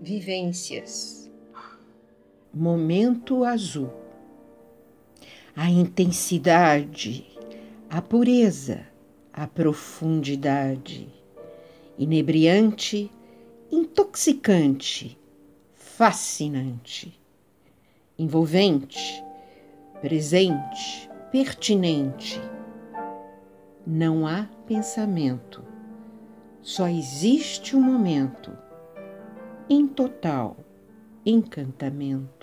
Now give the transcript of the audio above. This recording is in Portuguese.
vivências. Momento azul. A intensidade, a pureza, a profundidade. Inebriante, intoxicante, fascinante. Envolvente, presente, pertinente. Não há pensamento, só existe o um momento em total encantamento.